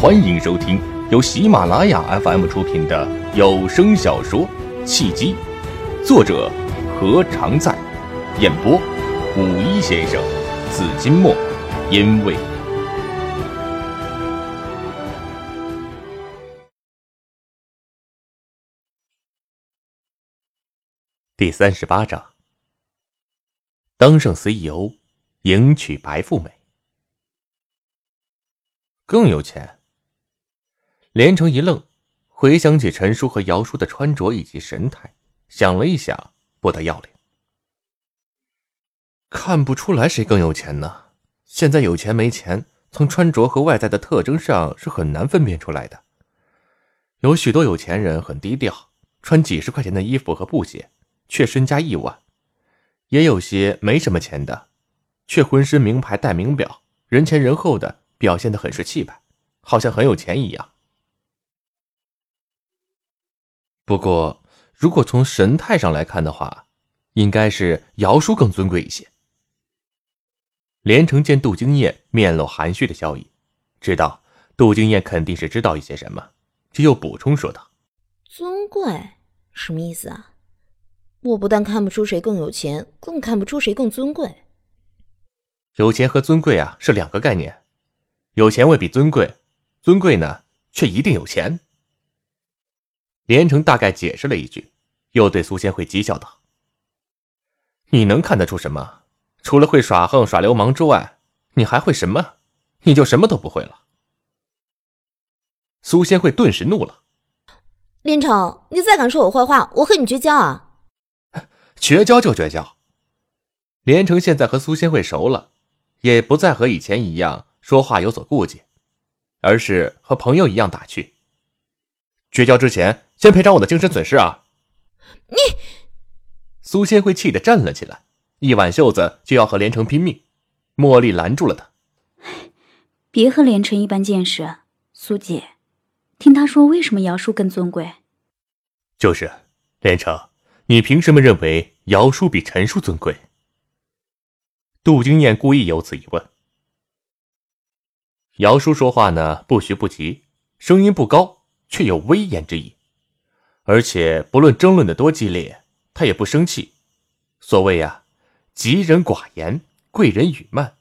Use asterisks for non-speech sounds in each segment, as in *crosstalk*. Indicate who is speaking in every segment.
Speaker 1: 欢迎收听由喜马拉雅 FM 出品的有声小说《契机》，作者何常在，演播五一先生、紫金墨，因为第三十八章，当上 CEO，迎娶白富美，更有钱。连城一愣，回想起陈叔和姚叔的穿着以及神态，想了一想，不得要领。看不出来谁更有钱呢？现在有钱没钱，从穿着和外在的特征上是很难分辨出来的。有许多有钱人很低调，穿几十块钱的衣服和布鞋，却身家亿万；也有些没什么钱的，却浑身名牌、戴名表，人前人后的表现得很是气派，好像很有钱一样。不过，如果从神态上来看的话，应该是姚叔更尊贵一些。连城见杜经燕面露含蓄的笑意，知道杜经燕肯定是知道一些什么，就又补充说道：“
Speaker 2: 尊贵什么意思啊？我不但看不出谁更有钱，更看不出谁更尊贵。
Speaker 1: 有钱和尊贵啊是两个概念，有钱未必尊贵，尊贵呢却一定有钱。”连城大概解释了一句，又对苏仙慧讥笑道：“你能看得出什么？除了会耍横耍流氓之外，你还会什么？你就什么都不会了。”苏仙慧顿时怒了：“
Speaker 2: 连城，你再敢说我坏话，我和你绝交啊！”“
Speaker 1: 绝交就绝交。”连城现在和苏仙慧熟了，也不再和以前一样说话有所顾忌，而是和朋友一样打趣。绝交之前。先赔偿我的精神损失啊！
Speaker 2: 你，
Speaker 1: 苏仙慧气得站了起来，一挽袖子就要和连城拼命。茉莉拦住了他：“
Speaker 3: 别和连城一般见识，苏姐，听他说为什么姚叔更尊贵？
Speaker 1: 就是连城，你凭什么认为姚叔比陈叔尊贵？”杜经燕故意有此一问。姚叔说话呢，不徐不急，声音不高，却有威严之意。而且不论争论的多激烈，他也不生气。所谓呀，吉人寡言，贵人语慢，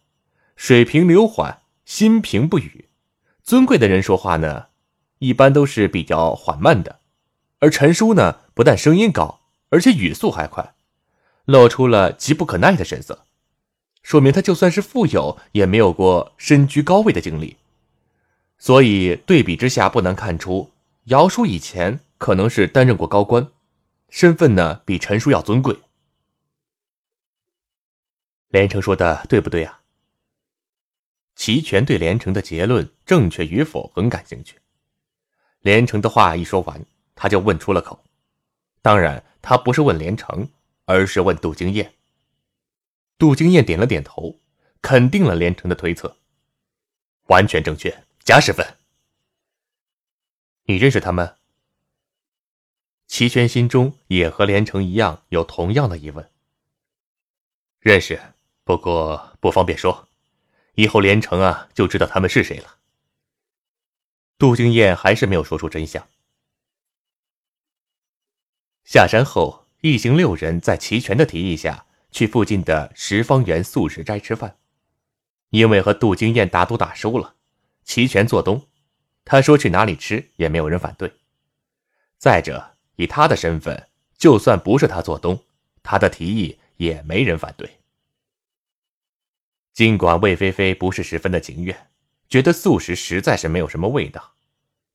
Speaker 1: 水平流缓，心平不语。尊贵的人说话呢，一般都是比较缓慢的。而陈叔呢，不但声音高，而且语速还快，露出了急不可耐的神色，说明他就算是富有，也没有过身居高位的经历。所以对比之下，不难看出姚叔以前。可能是担任过高官，身份呢比陈叔要尊贵。连城说的对不对啊？齐全对连城的结论正确与否很感兴趣。连城的话一说完，他就问出了口。当然，他不是问连城，而是问杜经燕。杜经燕点了点头，肯定了连城的推测，完全正确，加十分。你认识他们？齐全心中也和连城一样有同样的疑问。认识，不过不方便说，以后连城啊就知道他们是谁了。杜经燕还是没有说出真相。下山后，一行六人在齐全的提议下去附近的十方园素食斋吃饭，因为和杜经燕打赌打输了，齐全做东，他说去哪里吃也没有人反对。再者。以他的身份，就算不是他做东，他的提议也没人反对。尽管魏菲菲不是十分的情愿，觉得素食实在是没有什么味道，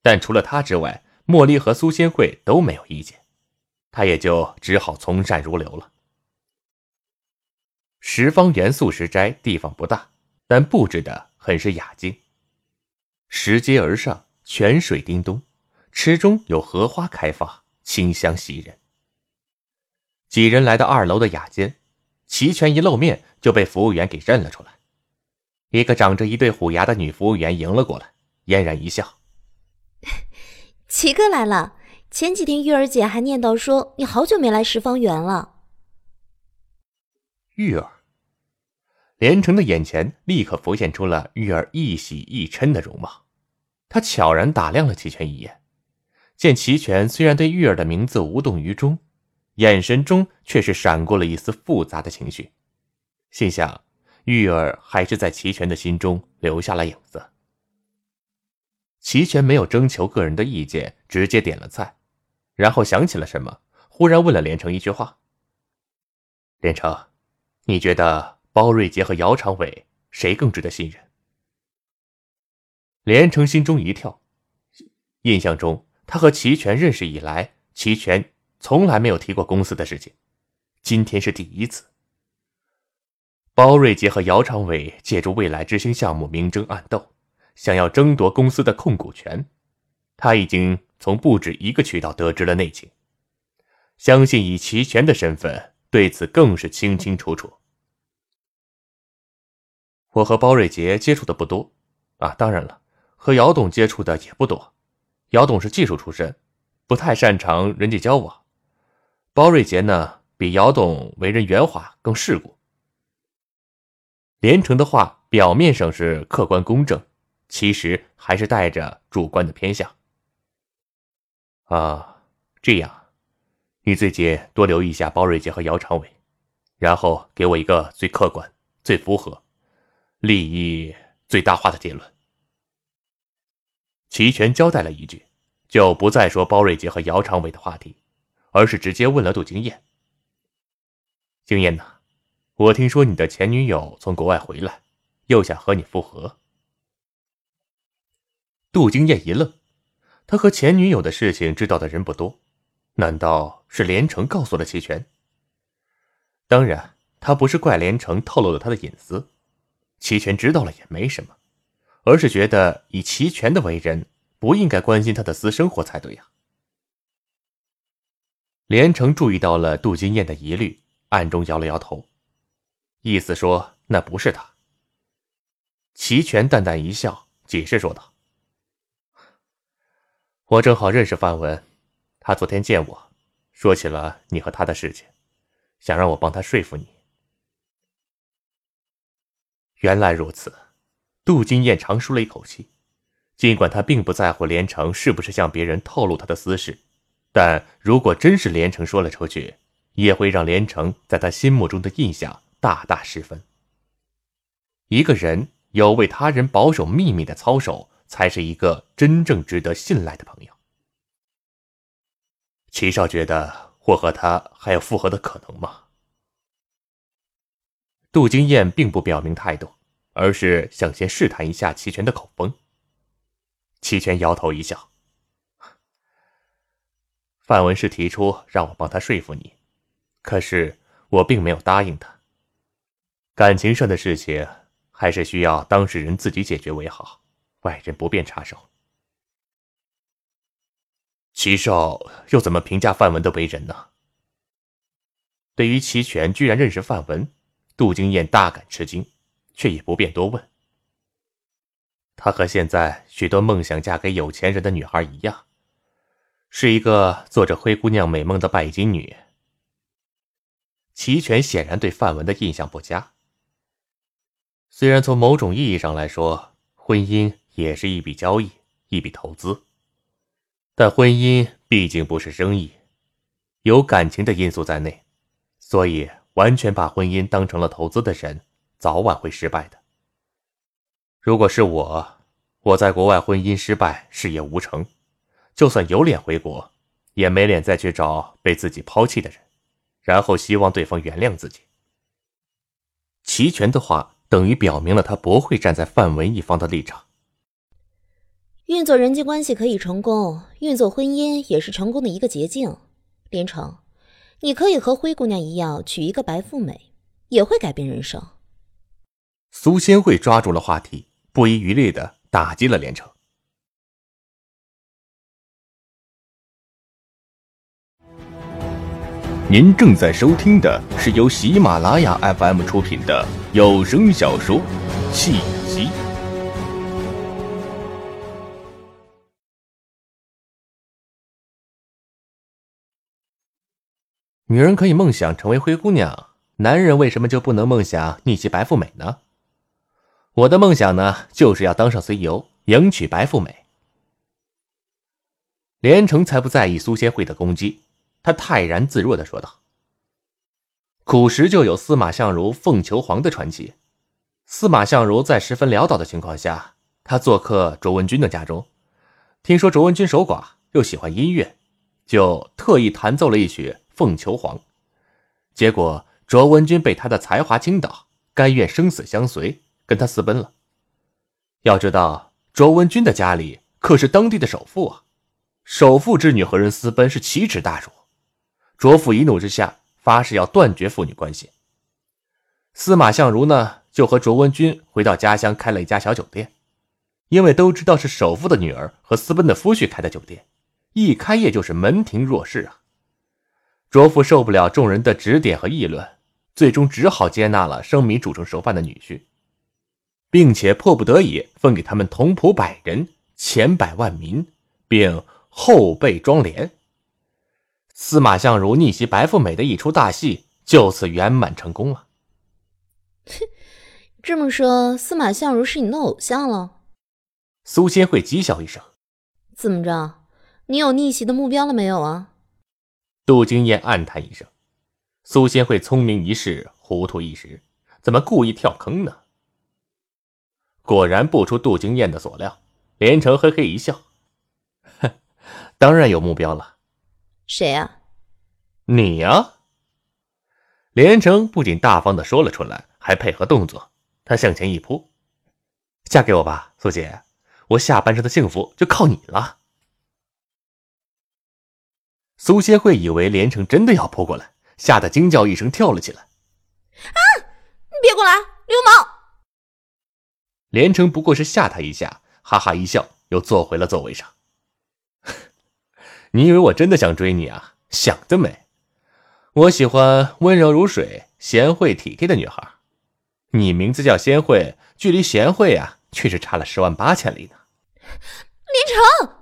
Speaker 1: 但除了他之外，茉莉和苏仙慧都没有意见，他也就只好从善如流了。十方园素食斋地方不大，但布置的很是雅静。拾阶而上，泉水叮咚，池中有荷花开放。清香袭人。几人来到二楼的雅间，齐全一露面就被服务员给认了出来。一个长着一对虎牙的女服务员迎了过来，嫣然一笑：“ *laughs*
Speaker 2: 齐哥来了。前几天玉儿姐还念叨说你好久没来十方园了。”
Speaker 1: 玉儿，连城的眼前立刻浮现出了玉儿一喜一嗔的容貌。他悄然打量了齐全一眼，见齐全虽然对玉儿的名字无动于衷，眼神中却是闪过了一丝复杂的情绪，心想玉儿还是在齐全的心中留下了影子。齐全没有征求个人的意见，直接点了菜，然后想起了什么，忽然问了连城一句话：“连城，你觉得包瑞杰和姚长伟谁更值得信任？”连城心中一跳，印象中他和齐全认识以来，齐全从来没有提过公司的事情，今天是第一次。包瑞杰和姚长伟借助未来之星项目明争暗斗，想要争夺公司的控股权，他已经从不止一个渠道得知了内情，相信以齐全的身份，对此更是清清楚楚。我和包瑞杰接触的不多，啊，当然了。和姚董接触的也不多，姚董是技术出身，不太擅长人际交往。包瑞杰呢，比姚董为人圆滑，更世故。连城的话表面上是客观公正，其实还是带着主观的偏向。啊，这样，你最近多留意一下包瑞杰和姚长伟，然后给我一个最客观、最符合利益最大化的结论。齐全交代了一句，就不再说包瑞杰和姚长伟的话题，而是直接问了杜经燕：“经燕呐，我听说你的前女友从国外回来，又想和你复合。”杜经燕一愣，他和前女友的事情知道的人不多，难道是连城告诉了齐全？当然，他不是怪连城透露了他的隐私，齐全知道了也没什么。而是觉得以齐全的为人，不应该关心他的私生活才对呀。连城注意到了杜金燕的疑虑，暗中摇了摇头，意思说那不是他。齐全淡淡一笑，解释说道：“我正好认识范文，他昨天见我，说起了你和他的事情，想让我帮他说服你。原来如此。”杜金燕长舒了一口气，尽管她并不在乎连城是不是向别人透露他的私事，但如果真是连城说了出去，也会让连城在他心目中的印象大大失分。一个人有为他人保守秘密的操守，才是一个真正值得信赖的朋友。齐少觉得我和他还有复合的可能吗？杜金燕并不表明态度。而是想先试探一下齐全的口风。齐全摇头一笑：“范文是提出让我帮他说服你，可是我并没有答应他。感情上的事情还是需要当事人自己解决为好，外人不便插手。”齐少又怎么评价范文的为人呢？对于齐全居然认识范文，杜金燕大感吃惊。却也不便多问。她和现在许多梦想嫁给有钱人的女孩一样，是一个做着灰姑娘美梦的拜金女。齐全显然对范文的印象不佳。虽然从某种意义上来说，婚姻也是一笔交易，一笔投资，但婚姻毕竟不是生意，有感情的因素在内，所以完全把婚姻当成了投资的人。早晚会失败的。如果是我，我在国外婚姻失败，事业无成，就算有脸回国，也没脸再去找被自己抛弃的人，然后希望对方原谅自己。齐全的话等于表明了他不会站在范文一方的立场。
Speaker 2: 运作人际关系可以成功，运作婚姻也是成功的一个捷径。连城，你可以和灰姑娘一样，娶一个白富美，也会改变人生。
Speaker 1: 苏仙慧抓住了话题，不遗余力的打击了连城。您正在收听的是由喜马拉雅 FM 出品的有声小说《契机》。女人可以梦想成为灰姑娘，男人为什么就不能梦想逆袭白富美呢？我的梦想呢，就是要当上 CEO，迎娶白富美，连城才不在意苏仙慧的攻击，他泰然自若的说道：“古时就有司马相如凤求凰的传奇。司马相如在十分潦倒的情况下，他做客卓文君的家中，听说卓文君守寡又喜欢音乐，就特意弹奏了一曲《凤求凰》。结果卓文君被他的才华倾倒，甘愿生死相随，跟他私奔了。要知道，卓文君的家里可是当地的首富啊。”首富之女和人私奔是奇耻大辱，卓父一怒之下发誓要断绝父女关系。司马相如呢，就和卓文君回到家乡开了一家小酒店，因为都知道是首富的女儿和私奔的夫婿开的酒店，一开业就是门庭若市啊。卓父受不了众人的指点和议论，最终只好接纳了生米煮成熟饭的女婿，并且迫不得已分给他们同仆百人，千百万民，并。后备庄连，司马相如逆袭白富美的一出大戏就此圆满成功了。
Speaker 2: 哼，*laughs* 这么说，司马相如是你的偶像了？
Speaker 1: 苏仙慧讥笑一声：“
Speaker 2: 怎么着？你有逆袭的目标了没有啊？”
Speaker 1: 杜金燕暗叹一声：“苏仙慧聪明一世，糊涂一时，怎么故意跳坑呢？”果然不出杜金燕的所料，连城嘿嘿一笑。当然有目标了，
Speaker 2: 谁啊？
Speaker 1: 你呀！连城不仅大方的说了出来，还配合动作。他向前一扑：“嫁给我吧，苏姐，我下半生的幸福就靠你了。”苏仙慧以为连城真的要扑过来，吓得惊叫一声，跳了起来：“
Speaker 2: 啊！你别过来，流氓！”
Speaker 1: 连城不过是吓他一下，哈哈一笑，又坐回了座位上。*laughs* 你以为我真的想追你啊？想得美！我喜欢温柔如水、贤惠体贴的女孩。你名字叫贤惠，距离贤惠啊，却是差了十万八千里呢。
Speaker 2: 连城，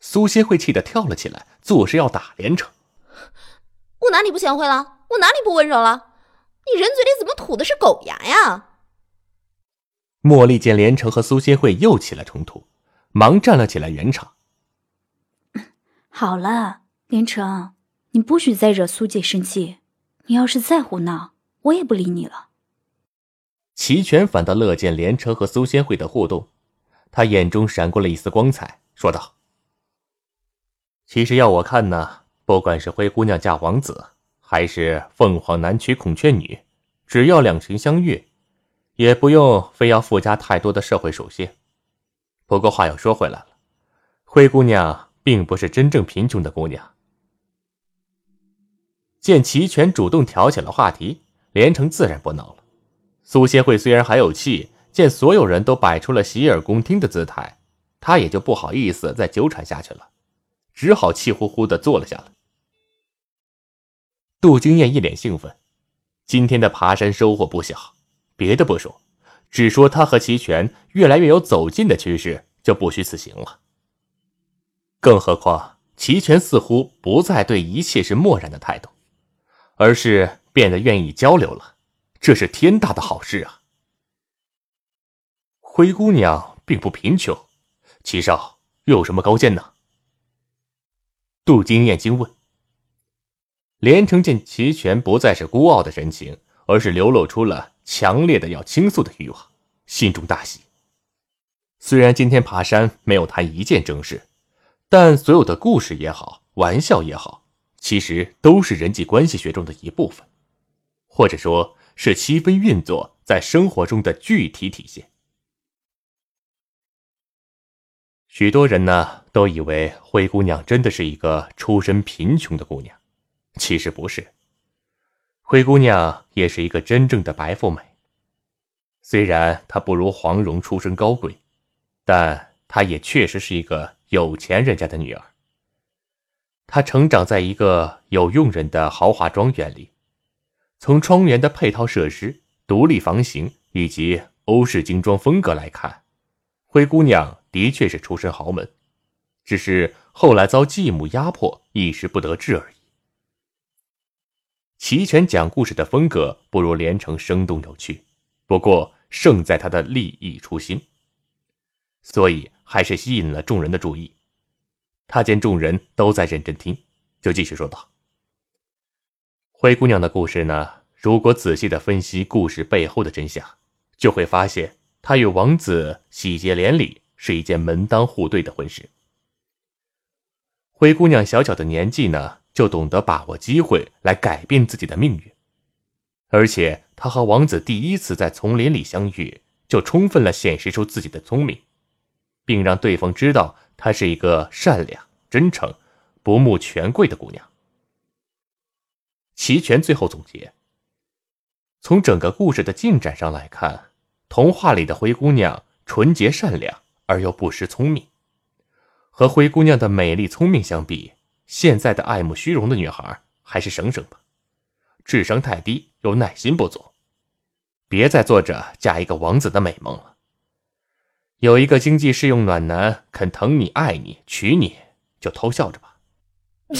Speaker 1: 苏贤惠气得跳了起来，作势要打连城。
Speaker 2: 我哪里不贤惠了？我哪里不温柔了？你人嘴里怎么吐的是狗牙呀？
Speaker 1: 茉莉见连城和苏仙惠又起了冲突，忙站了起来圆场。*clears throat*
Speaker 3: 好了，连城，你不许再惹苏姐生气。你要是再胡闹，我也不理你了。
Speaker 1: 齐全反倒乐见连城和苏仙慧的互动，他眼中闪过了一丝光彩，说道：“其实要我看呢，不管是灰姑娘嫁王子，还是凤凰男娶孔雀女，只要两情相悦，也不用非要附加太多的社会属性。不过话又说回来了，灰姑娘。”并不是真正贫穷的姑娘。见齐全主动挑起了话题，连城自然不恼了。苏仙慧虽然还有气，见所有人都摆出了洗耳恭听的姿态，他也就不好意思再纠缠下去了，只好气呼呼的坐了下来。杜金燕一脸兴奋，今天的爬山收获不小。别的不说，只说他和齐全越来越有走近的趋势，就不虚此行了。更何况，齐全似乎不再对一切是漠然的态度，而是变得愿意交流了。这是天大的好事啊！灰姑娘并不贫穷，齐少又有什么高见呢？杜金燕惊问。连城见齐全不再是孤傲的神情，而是流露出了强烈的要倾诉的欲望，心中大喜。虽然今天爬山没有谈一件正事。但所有的故事也好，玩笑也好，其实都是人际关系学中的一部分，或者说是七分运作在生活中的具体体现。许多人呢都以为灰姑娘真的是一个出身贫穷的姑娘，其实不是。灰姑娘也是一个真正的白富美。虽然她不如黄蓉出身高贵，但她也确实是一个。有钱人家的女儿，她成长在一个有佣人的豪华庄园里。从庄园的配套设施、独立房型以及欧式精装风格来看，灰姑娘的确是出身豪门，只是后来遭继母压迫，一时不得志而已。齐全讲故事的风格不如连城生动有趣，不过胜在他的立意初心，所以。还是吸引了众人的注意。他见众人都在认真听，就继续说道：“灰姑娘的故事呢，如果仔细的分析故事背后的真相，就会发现她与王子喜结连理是一件门当户对的婚事。灰姑娘小小的年纪呢，就懂得把握机会来改变自己的命运，而且他和王子第一次在丛林里相遇，就充分了显示出自己的聪明，并让对方知道。”她是一个善良、真诚、不慕权贵的姑娘。齐全最后总结：从整个故事的进展上来看，童话里的灰姑娘纯洁善良而又不失聪明。和灰姑娘的美丽聪明相比，现在的爱慕虚荣的女孩还是省省吧，智商太低又耐心不足，别再做着嫁一个王子的美梦了。有一个经济适用暖男肯疼你、爱你、娶你，就偷笑着吧。*laughs*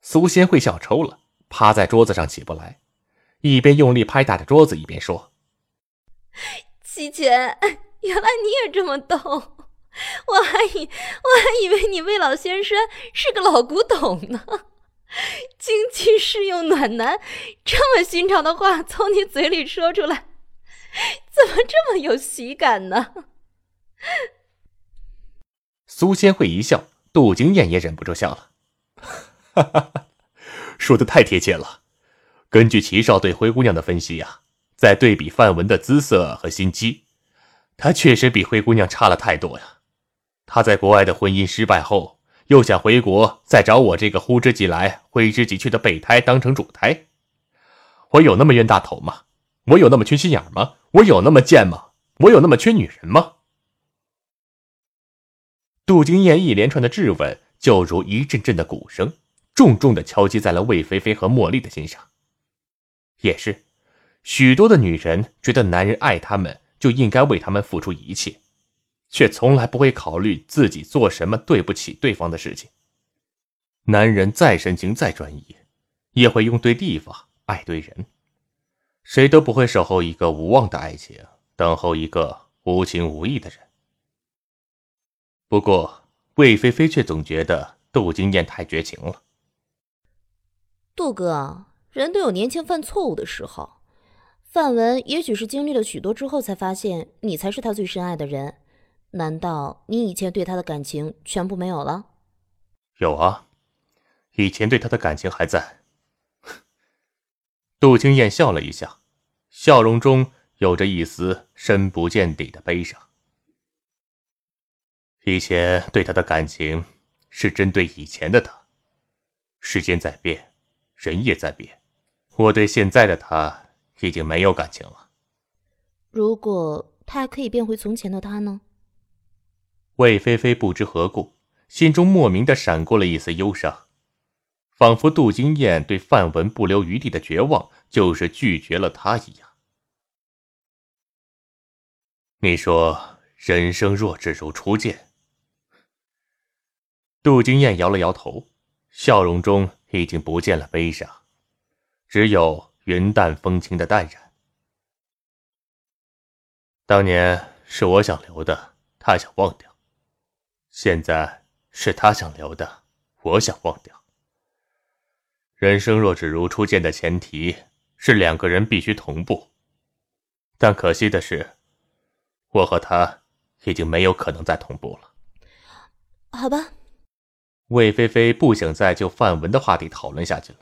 Speaker 1: 苏仙会笑抽了，趴在桌子上起不来，一边用力拍打着桌子，一边说：“
Speaker 2: 齐全，原来你也这么逗，我还以我还以为你未老先生是个老古董呢。*laughs* 经济适用暖男，这么寻常的话从你嘴里说出来。”怎么这么有喜感呢？
Speaker 1: 苏仙慧一笑，杜金燕也忍不住笑了。*laughs* 说的太贴切了。根据齐少对灰姑娘的分析呀，再对比范文的姿色和心机，她确实比灰姑娘差了太多呀。他在国外的婚姻失败后，又想回国再找我这个呼之即来挥之即去的备胎当成主胎。我有那么冤大头吗？我有那么缺心眼吗？我有那么贱吗？我有那么缺女人吗？杜金燕一连串的质问，就如一阵阵的鼓声，重重的敲击在了魏菲菲和茉莉的心上。也是，许多的女人觉得男人爱她们，就应该为他们付出一切，却从来不会考虑自己做什么对不起对方的事情。男人再深情再专一，也会用对地方爱对人。谁都不会守候一个无望的爱情，等候一个无情无义的人。不过，魏菲菲却总觉得杜金燕太绝情了。
Speaker 2: 杜哥，人都有年轻犯错误的时候。范文也许是经历了许多之后，才发现你才是他最深爱的人。难道你以前对他的感情全部没有了？
Speaker 1: 有啊，以前对他的感情还在。杜青燕笑了一下。笑容中有着一丝深不见底的悲伤。以前对他的感情是针对以前的他，时间在变，人也在变，我对现在的他已经没有感情了。
Speaker 2: 如果他还可以变回从前的他呢？
Speaker 1: 魏菲菲不知何故，心中莫名的闪过了一丝忧伤，仿佛杜金燕对范文不留余地的绝望，就是拒绝了他一样。你说人生若只如初见。杜金燕摇了摇头，笑容中已经不见了悲伤，只有云淡风轻的淡然。当年是我想留的，他想忘掉；现在是他想留的，我想忘掉。人生若只如初见的前提是两个人必须同步，但可惜的是。我和他已经没有可能再同步了。
Speaker 2: 好吧。
Speaker 1: 魏菲菲不想再就范文的话题讨论下去了，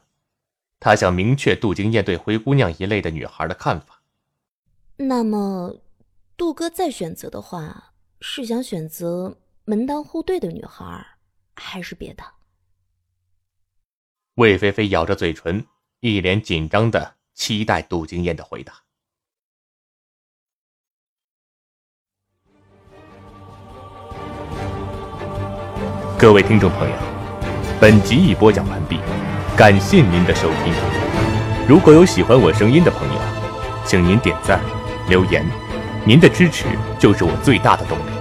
Speaker 1: 她想明确杜金燕对灰姑娘一类的女孩的看法。
Speaker 2: 那么，杜哥再选择的话，是想选择门当户对的女孩，还是别的？
Speaker 1: 魏菲菲咬着嘴唇，一脸紧张的期待杜金燕的回答。各位听众朋友，本集已播讲完毕，感谢您的收听。如果有喜欢我声音的朋友，请您点赞、留言，您的支持就是我最大的动力。